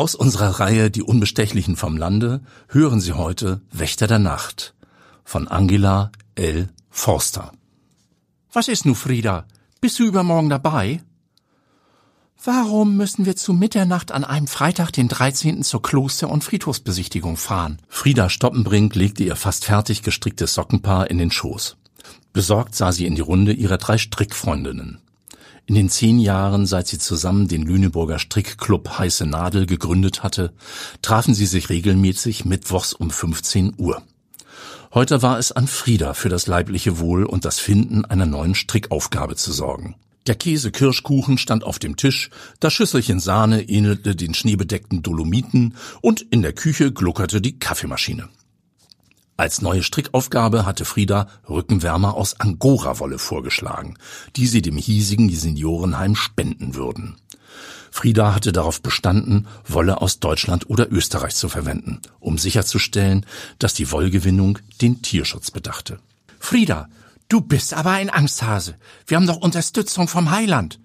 Aus unserer Reihe Die Unbestechlichen vom Lande hören Sie heute Wächter der Nacht von Angela L. Forster. Was ist nu, Frieda? Bist du übermorgen dabei? Warum müssen wir zu Mitternacht an einem Freitag, den 13. zur Kloster- und Friedhofsbesichtigung fahren? Frieda Stoppenbrink legte ihr fast fertig gestricktes Sockenpaar in den Schoß. Besorgt sah sie in die Runde ihrer drei Strickfreundinnen. In den zehn Jahren, seit sie zusammen den Lüneburger Strickclub Heiße Nadel gegründet hatte, trafen sie sich regelmäßig mittwochs um 15 Uhr. Heute war es an Frieda für das leibliche Wohl und das Finden einer neuen Strickaufgabe zu sorgen. Der Käse-Kirschkuchen stand auf dem Tisch, das Schüsselchen Sahne ähnelte den schneebedeckten Dolomiten und in der Küche gluckerte die Kaffeemaschine. Als neue Strickaufgabe hatte Frieda Rückenwärmer aus Angora-Wolle vorgeschlagen, die sie dem hiesigen Seniorenheim spenden würden. Frieda hatte darauf bestanden, Wolle aus Deutschland oder Österreich zu verwenden, um sicherzustellen, dass die Wollgewinnung den Tierschutz bedachte. Frieda, du bist aber ein Angsthase. Wir haben doch Unterstützung vom Heiland.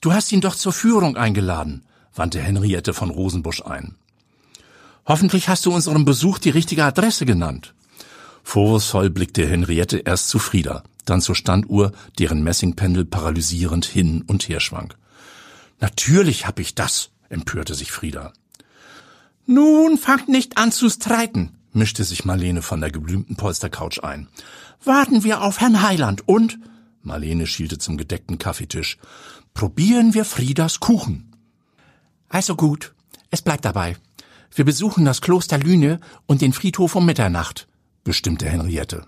Du hast ihn doch zur Führung eingeladen, wandte Henriette von Rosenbusch ein. Hoffentlich hast du unserem Besuch die richtige Adresse genannt. Vorwurfsvoll blickte Henriette erst zu Frieda, dann zur Standuhr, deren Messingpendel paralysierend hin und her schwang. Natürlich hab ich das, empörte sich Frieda. Nun fangt nicht an zu streiten, mischte sich Marlene von der geblümten Polstercouch ein. Warten wir auf Herrn Heiland und, Marlene schielte zum gedeckten Kaffeetisch, probieren wir Friedas Kuchen. Also gut, es bleibt dabei. Wir besuchen das Kloster Lüne und den Friedhof um Mitternacht bestimmte Henriette.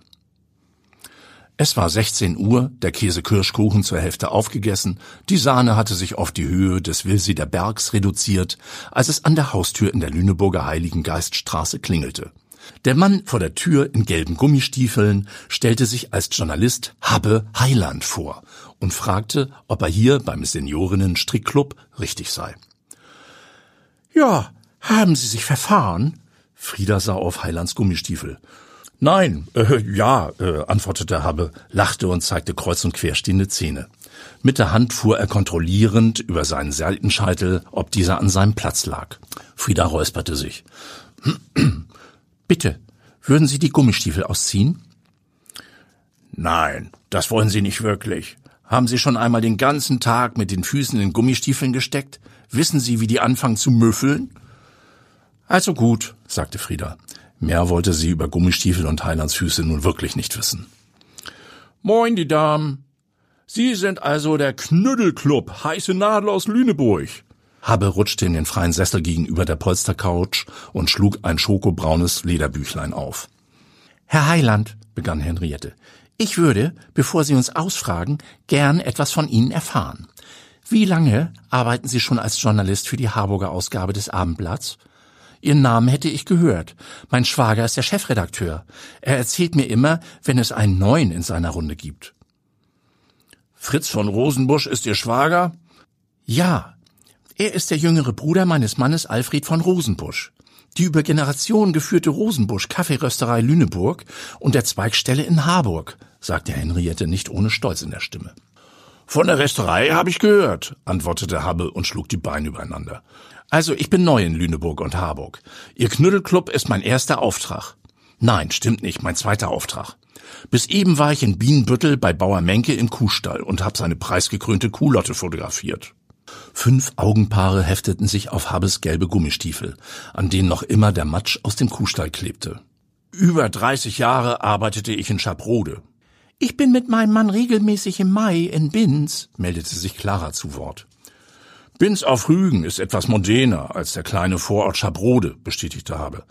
Es war 16 Uhr, der Käse-Kirschkuchen zur Hälfte aufgegessen, die Sahne hatte sich auf die Höhe des Wilsider Bergs reduziert, als es an der Haustür in der Lüneburger Heiligen Geiststraße klingelte. Der Mann vor der Tür in gelben Gummistiefeln stellte sich als Journalist Habbe Heiland vor und fragte, ob er hier beim Seniorinnen-Strickclub richtig sei. Ja, haben Sie sich verfahren? Frieda sah auf Heilands Gummistiefel. Nein, äh, ja, äh, antwortete Habbe, lachte und zeigte kreuz und quer stehende Zähne. Mit der Hand fuhr er kontrollierend über seinen Seitenscheitel, ob dieser an seinem Platz lag. Frieda räusperte sich. Bitte, würden Sie die Gummistiefel ausziehen? Nein, das wollen Sie nicht wirklich. Haben Sie schon einmal den ganzen Tag mit den Füßen in Gummistiefeln gesteckt? Wissen Sie, wie die anfangen zu müffeln? Also gut, sagte Frieda. Mehr wollte sie über Gummistiefel und Heilands Füße nun wirklich nicht wissen. Moin, die Damen. Sie sind also der Knüddelclub Heiße Nadel aus Lüneburg. Habe rutschte in den freien Sessel gegenüber der Polstercouch und schlug ein schokobraunes Lederbüchlein auf. Herr Heiland, begann Henriette, ich würde, bevor Sie uns ausfragen, gern etwas von Ihnen erfahren. Wie lange arbeiten Sie schon als Journalist für die Harburger Ausgabe des Abendblatts? Ihren Namen hätte ich gehört. Mein Schwager ist der Chefredakteur. Er erzählt mir immer, wenn es einen neuen in seiner Runde gibt. Fritz von Rosenbusch ist Ihr Schwager? Ja. Er ist der jüngere Bruder meines Mannes Alfred von Rosenbusch. Die über Generationen geführte Rosenbusch Kaffeerösterei Lüneburg und der Zweigstelle in Harburg, sagte Henriette nicht ohne Stolz in der Stimme. Von der Resterei habe ich gehört, antwortete Habbe und schlug die Beine übereinander. Also, ich bin neu in Lüneburg und Harburg. Ihr Knüddelclub ist mein erster Auftrag. Nein, stimmt nicht, mein zweiter Auftrag. Bis eben war ich in Bienenbüttel bei Bauer Menke im Kuhstall und hab seine preisgekrönte Kuhlotte fotografiert. Fünf Augenpaare hefteten sich auf Habbes gelbe Gummistiefel, an denen noch immer der Matsch aus dem Kuhstall klebte. Über 30 Jahre arbeitete ich in Schabrode. Ich bin mit meinem Mann regelmäßig im Mai in Binz, meldete sich Clara zu Wort. Binz auf Rügen ist etwas moderner als der kleine Vorort Schabrode, bestätigte Habe.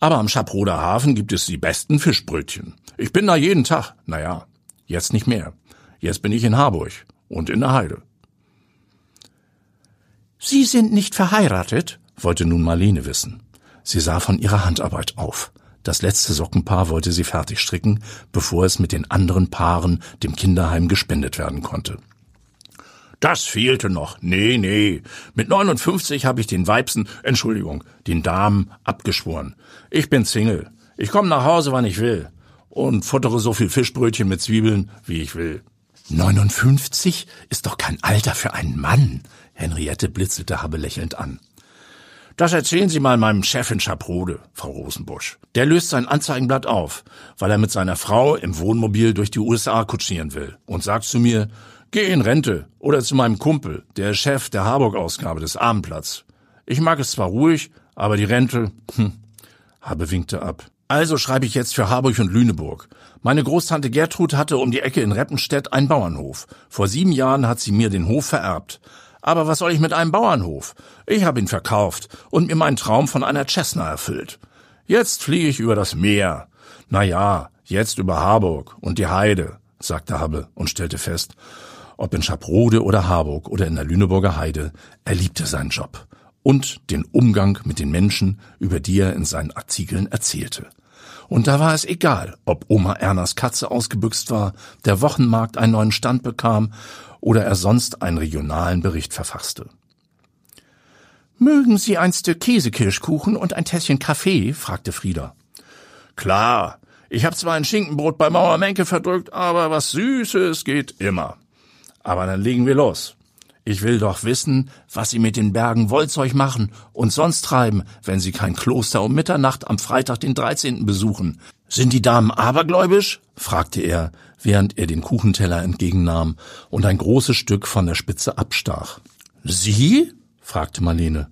Aber am Schabroder Hafen gibt es die besten Fischbrötchen. Ich bin da jeden Tag. Naja, jetzt nicht mehr. Jetzt bin ich in Harburg und in der Heide. Sie sind nicht verheiratet? wollte nun Marlene wissen. Sie sah von ihrer Handarbeit auf. Das letzte Sockenpaar wollte sie fertig stricken, bevor es mit den anderen Paaren dem Kinderheim gespendet werden konnte. Das fehlte noch. Nee, nee. Mit 59 habe ich den Weibsen, Entschuldigung, den Damen abgeschworen. Ich bin Single. Ich komme nach Hause, wann ich will. Und futtere so viel Fischbrötchen mit Zwiebeln, wie ich will. 59 ist doch kein Alter für einen Mann. Henriette blitzelte Habe lächelnd an. Das erzählen Sie mal meinem Chef in Schaprode, Frau Rosenbusch. Der löst sein Anzeigenblatt auf, weil er mit seiner Frau im Wohnmobil durch die USA kutschieren will und sagt zu mir, geh in Rente oder zu meinem Kumpel, der Chef der Harburg-Ausgabe des Abendblatts. Ich mag es zwar ruhig, aber die Rente, hm, Habe winkte ab. Also schreibe ich jetzt für Harburg und Lüneburg. Meine Großtante Gertrud hatte um die Ecke in Reppenstedt einen Bauernhof. Vor sieben Jahren hat sie mir den Hof vererbt. Aber was soll ich mit einem Bauernhof? Ich habe ihn verkauft und mir meinen Traum von einer Cessna erfüllt. Jetzt fliege ich über das Meer. Na ja, jetzt über Harburg und die Heide, sagte Habbe und stellte fest, ob in Schaprode oder Harburg oder in der Lüneburger Heide, er liebte seinen Job und den Umgang mit den Menschen, über die er in seinen Artikeln erzählte. Und da war es egal, ob Oma Ernas Katze ausgebüxt war, der Wochenmarkt einen neuen Stand bekam oder er sonst einen regionalen Bericht verfasste. Mögen Sie ein Stück Käsekirschkuchen und ein Tässchen Kaffee? fragte Frieda. Klar, ich habe zwar ein Schinkenbrot bei Mauer Menke verdrückt, aber was Süßes geht immer. Aber dann legen wir los. Ich will doch wissen, was Sie mit den Bergen Wollzeug machen und sonst treiben, wenn Sie kein Kloster um Mitternacht am Freitag den 13. besuchen. Sind die Damen abergläubisch? fragte er, während er den Kuchenteller entgegennahm und ein großes Stück von der Spitze abstach. Sie? fragte Marlene.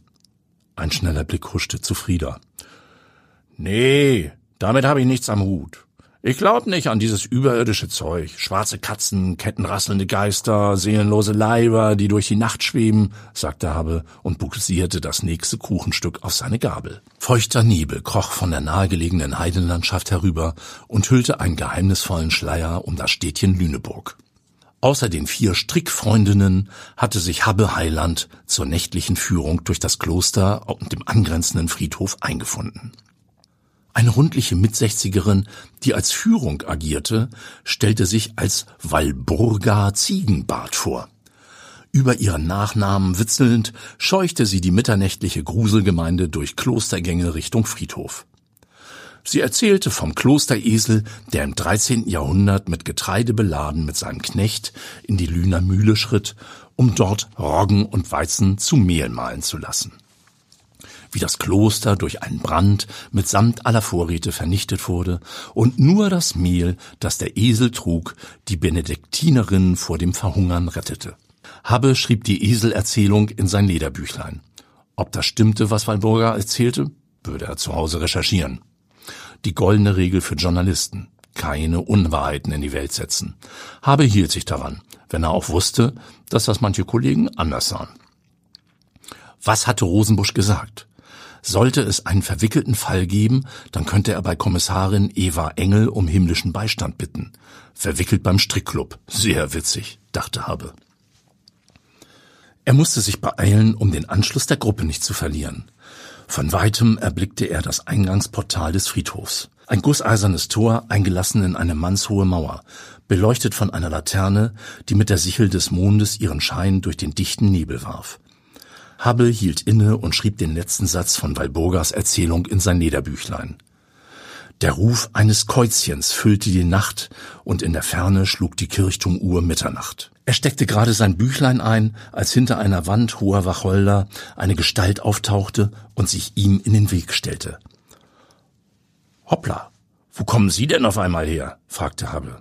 Ein schneller Blick huschte zu Frieda. Nee, damit habe ich nichts am Hut. Ich glaub nicht an dieses überirdische Zeug. Schwarze Katzen, kettenrasselnde Geister, seelenlose Leiber, die durch die Nacht schweben, sagte Habe und buxierte das nächste Kuchenstück auf seine Gabel. Feuchter Nebel kroch von der nahegelegenen Heidenlandschaft herüber und hüllte einen geheimnisvollen Schleier um das Städtchen Lüneburg. Außer den vier Strickfreundinnen hatte sich Habbe Heiland zur nächtlichen Führung durch das Kloster und dem angrenzenden Friedhof eingefunden. Eine rundliche Mitsechzigerin, die als Führung agierte, stellte sich als Walburga Ziegenbart vor. Über ihren Nachnamen witzelnd scheuchte sie die mitternächtliche Gruselgemeinde durch Klostergänge Richtung Friedhof. Sie erzählte vom Klosteresel, der im 13. Jahrhundert mit Getreide beladen mit seinem Knecht in die Lüner Mühle schritt, um dort Roggen und Weizen zu Mehl mahlen zu lassen wie das Kloster durch einen Brand mitsamt aller Vorräte vernichtet wurde und nur das Mehl, das der Esel trug, die Benediktinerin vor dem Verhungern rettete. Habbe schrieb die Eselerzählung in sein Lederbüchlein. Ob das stimmte, was Walburga erzählte, würde er zu Hause recherchieren. Die goldene Regel für Journalisten. Keine Unwahrheiten in die Welt setzen. Habe hielt sich daran, wenn er auch wusste, dass das manche Kollegen anders sahen. Was hatte Rosenbusch gesagt? Sollte es einen verwickelten Fall geben, dann könnte er bei Kommissarin Eva Engel um himmlischen Beistand bitten. Verwickelt beim Strickclub. Sehr witzig, dachte Habe. Er musste sich beeilen, um den Anschluss der Gruppe nicht zu verlieren. Von weitem erblickte er das Eingangsportal des Friedhofs. Ein gusseisernes Tor, eingelassen in eine mannshohe Mauer, beleuchtet von einer Laterne, die mit der Sichel des Mondes ihren Schein durch den dichten Nebel warf. Hubble hielt inne und schrieb den letzten Satz von Walburgas Erzählung in sein Lederbüchlein. Der Ruf eines Käuzchens füllte die Nacht und in der Ferne schlug die Kirchturmuhr Mitternacht. Er steckte gerade sein Büchlein ein, als hinter einer Wand hoher Wacholder eine Gestalt auftauchte und sich ihm in den Weg stellte. Hoppla, wo kommen Sie denn auf einmal her? fragte Hubble.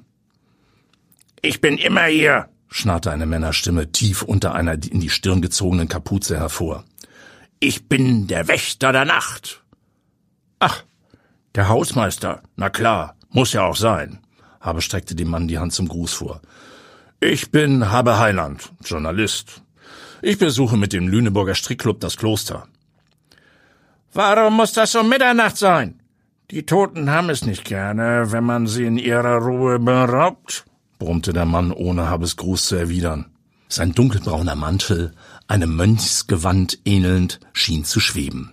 Ich bin immer hier, schnarrte eine Männerstimme tief unter einer in die Stirn gezogenen Kapuze hervor. Ich bin der Wächter der Nacht. Ach, der Hausmeister. Na klar, muss ja auch sein. Habe streckte dem Mann die Hand zum Gruß vor. Ich bin Habe Heiland, Journalist. Ich besuche mit dem Lüneburger Strickclub das Kloster. Warum muss das um Mitternacht sein? Die Toten haben es nicht gerne, wenn man sie in ihrer Ruhe beraubt brummte der Mann, ohne Habes Gruß zu erwidern. Sein dunkelbrauner Mantel, einem Mönchsgewand ähnelnd, schien zu schweben.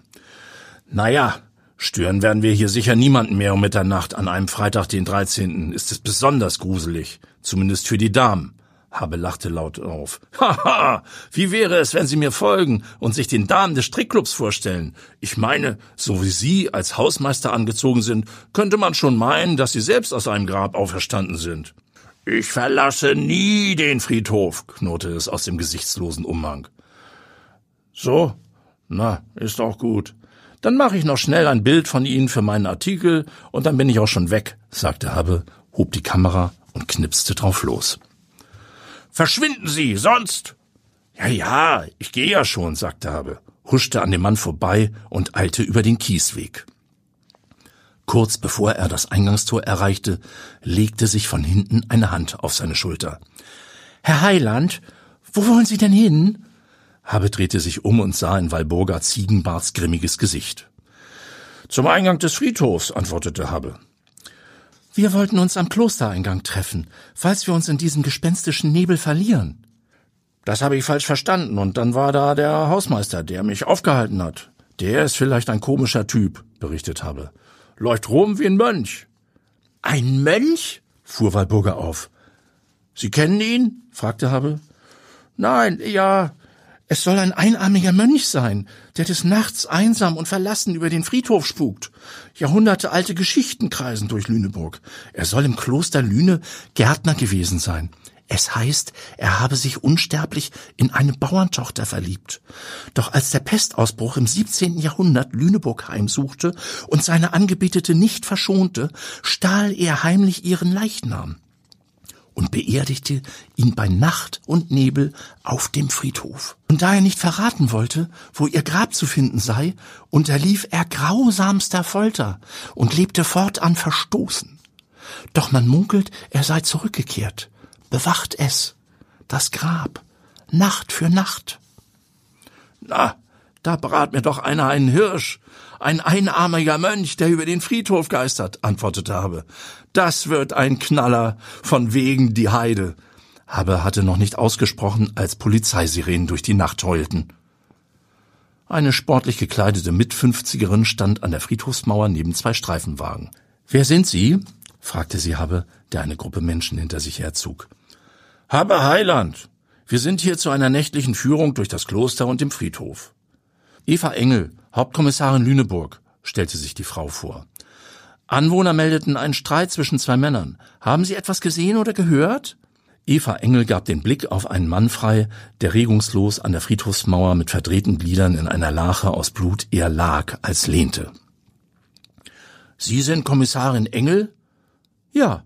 Na ja, stören werden wir hier sicher niemanden mehr um Mitternacht an einem Freitag, den 13. ist es besonders gruselig, zumindest für die Damen. Habe lachte laut auf. Haha, wie wäre es, wenn Sie mir folgen und sich den Damen des Strickclubs vorstellen? Ich meine, so wie Sie als Hausmeister angezogen sind, könnte man schon meinen, dass Sie selbst aus einem Grab auferstanden sind. Ich verlasse nie den Friedhof, knurrte es aus dem gesichtslosen Umhang. So, Na, ist auch gut. Dann mache ich noch schnell ein Bild von Ihnen für meinen Artikel und dann bin ich auch schon weg, sagte Habe, hob die Kamera und knipste drauf los. Verschwinden Sie, sonst. Ja, ja, ich gehe ja schon, sagte Habe, huschte an dem Mann vorbei und eilte über den Kiesweg. Kurz bevor er das Eingangstor erreichte, legte sich von hinten eine Hand auf seine Schulter. Herr Heiland, wo wollen Sie denn hin? Habe drehte sich um und sah in Walburga Ziegenbarts grimmiges Gesicht. Zum Eingang des Friedhofs, antwortete Habe. Wir wollten uns am Klostereingang treffen, falls wir uns in diesem gespenstischen Nebel verlieren. Das habe ich falsch verstanden, und dann war da der Hausmeister, der mich aufgehalten hat. Der ist vielleicht ein komischer Typ, berichtet Habe. Läuft rum wie ein Mönch. Ein Mönch? fuhr Walburga auf. Sie kennen ihn? fragte Habe. Nein, ja, es soll ein einarmiger Mönch sein, der des Nachts einsam und verlassen über den Friedhof spukt. Jahrhunderte alte Geschichten kreisen durch Lüneburg. Er soll im Kloster Lüne Gärtner gewesen sein. Es heißt, er habe sich unsterblich in eine Bauerntochter verliebt. Doch als der Pestausbruch im 17. Jahrhundert Lüneburg heimsuchte und seine Angebetete nicht verschonte, stahl er heimlich ihren Leichnam und beerdigte ihn bei Nacht und Nebel auf dem Friedhof. Und da er nicht verraten wollte, wo ihr Grab zu finden sei, unterlief er grausamster Folter und lebte fortan verstoßen. Doch man munkelt, er sei zurückgekehrt, bewacht es, das Grab, Nacht für Nacht. Na, da brat mir doch einer einen Hirsch, ein einarmiger Mönch, der über den Friedhof geistert, antwortete Habe. Das wird ein Knaller, von wegen die Heide. Habe hatte noch nicht ausgesprochen, als Polizeisirenen durch die Nacht heulten. Eine sportlich gekleidete Mitfünfzigerin stand an der Friedhofsmauer neben zwei Streifenwagen. Wer sind Sie? fragte sie Habe, der eine Gruppe Menschen hinter sich herzog. Habe Heiland. Wir sind hier zu einer nächtlichen Führung durch das Kloster und dem Friedhof. Eva Engel, Hauptkommissarin Lüneburg, stellte sich die Frau vor. Anwohner meldeten einen Streit zwischen zwei Männern. Haben Sie etwas gesehen oder gehört? Eva Engel gab den Blick auf einen Mann frei, der regungslos an der Friedhofsmauer mit verdrehten Gliedern in einer Lache aus Blut eher lag als lehnte. Sie sind Kommissarin Engel? Ja.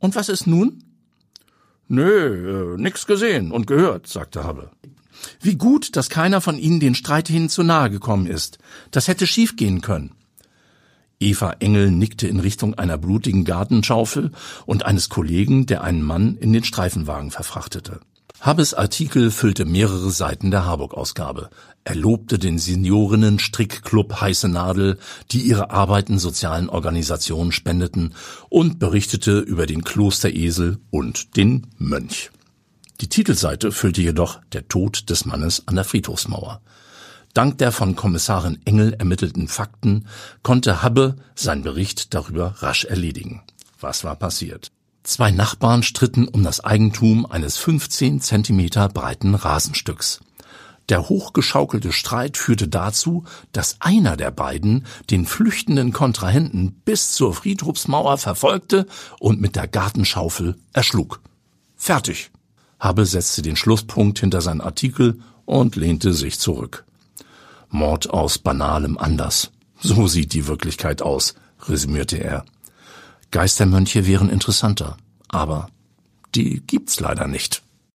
Und was ist nun? Nö, äh, nix gesehen und gehört, sagte Habe. Wie gut, dass keiner von ihnen den Streit hin zu nahe gekommen ist. Das hätte schiefgehen können. Eva Engel nickte in Richtung einer blutigen Gartenschaufel und eines Kollegen, der einen Mann in den Streifenwagen verfrachtete. Habbes Artikel füllte mehrere Seiten der Harburg-Ausgabe. Er lobte den Seniorinnen-Strickclub Heiße Nadel, die ihre Arbeiten sozialen Organisationen spendeten, und berichtete über den Klosteresel und den Mönch. Die Titelseite füllte jedoch der Tod des Mannes an der Friedhofsmauer. Dank der von Kommissarin Engel ermittelten Fakten konnte Habbe sein Bericht darüber rasch erledigen. Was war passiert? Zwei Nachbarn stritten um das Eigentum eines 15 Zentimeter breiten Rasenstücks. Der hochgeschaukelte Streit führte dazu, dass einer der beiden den flüchtenden Kontrahenten bis zur Friedhofsmauer verfolgte und mit der Gartenschaufel erschlug. Fertig. Hubble setzte den Schlusspunkt hinter seinen Artikel und lehnte sich zurück. Mord aus banalem Anlass. So sieht die Wirklichkeit aus, resümierte er. Geistermönche wären interessanter, aber die gibt's leider nicht.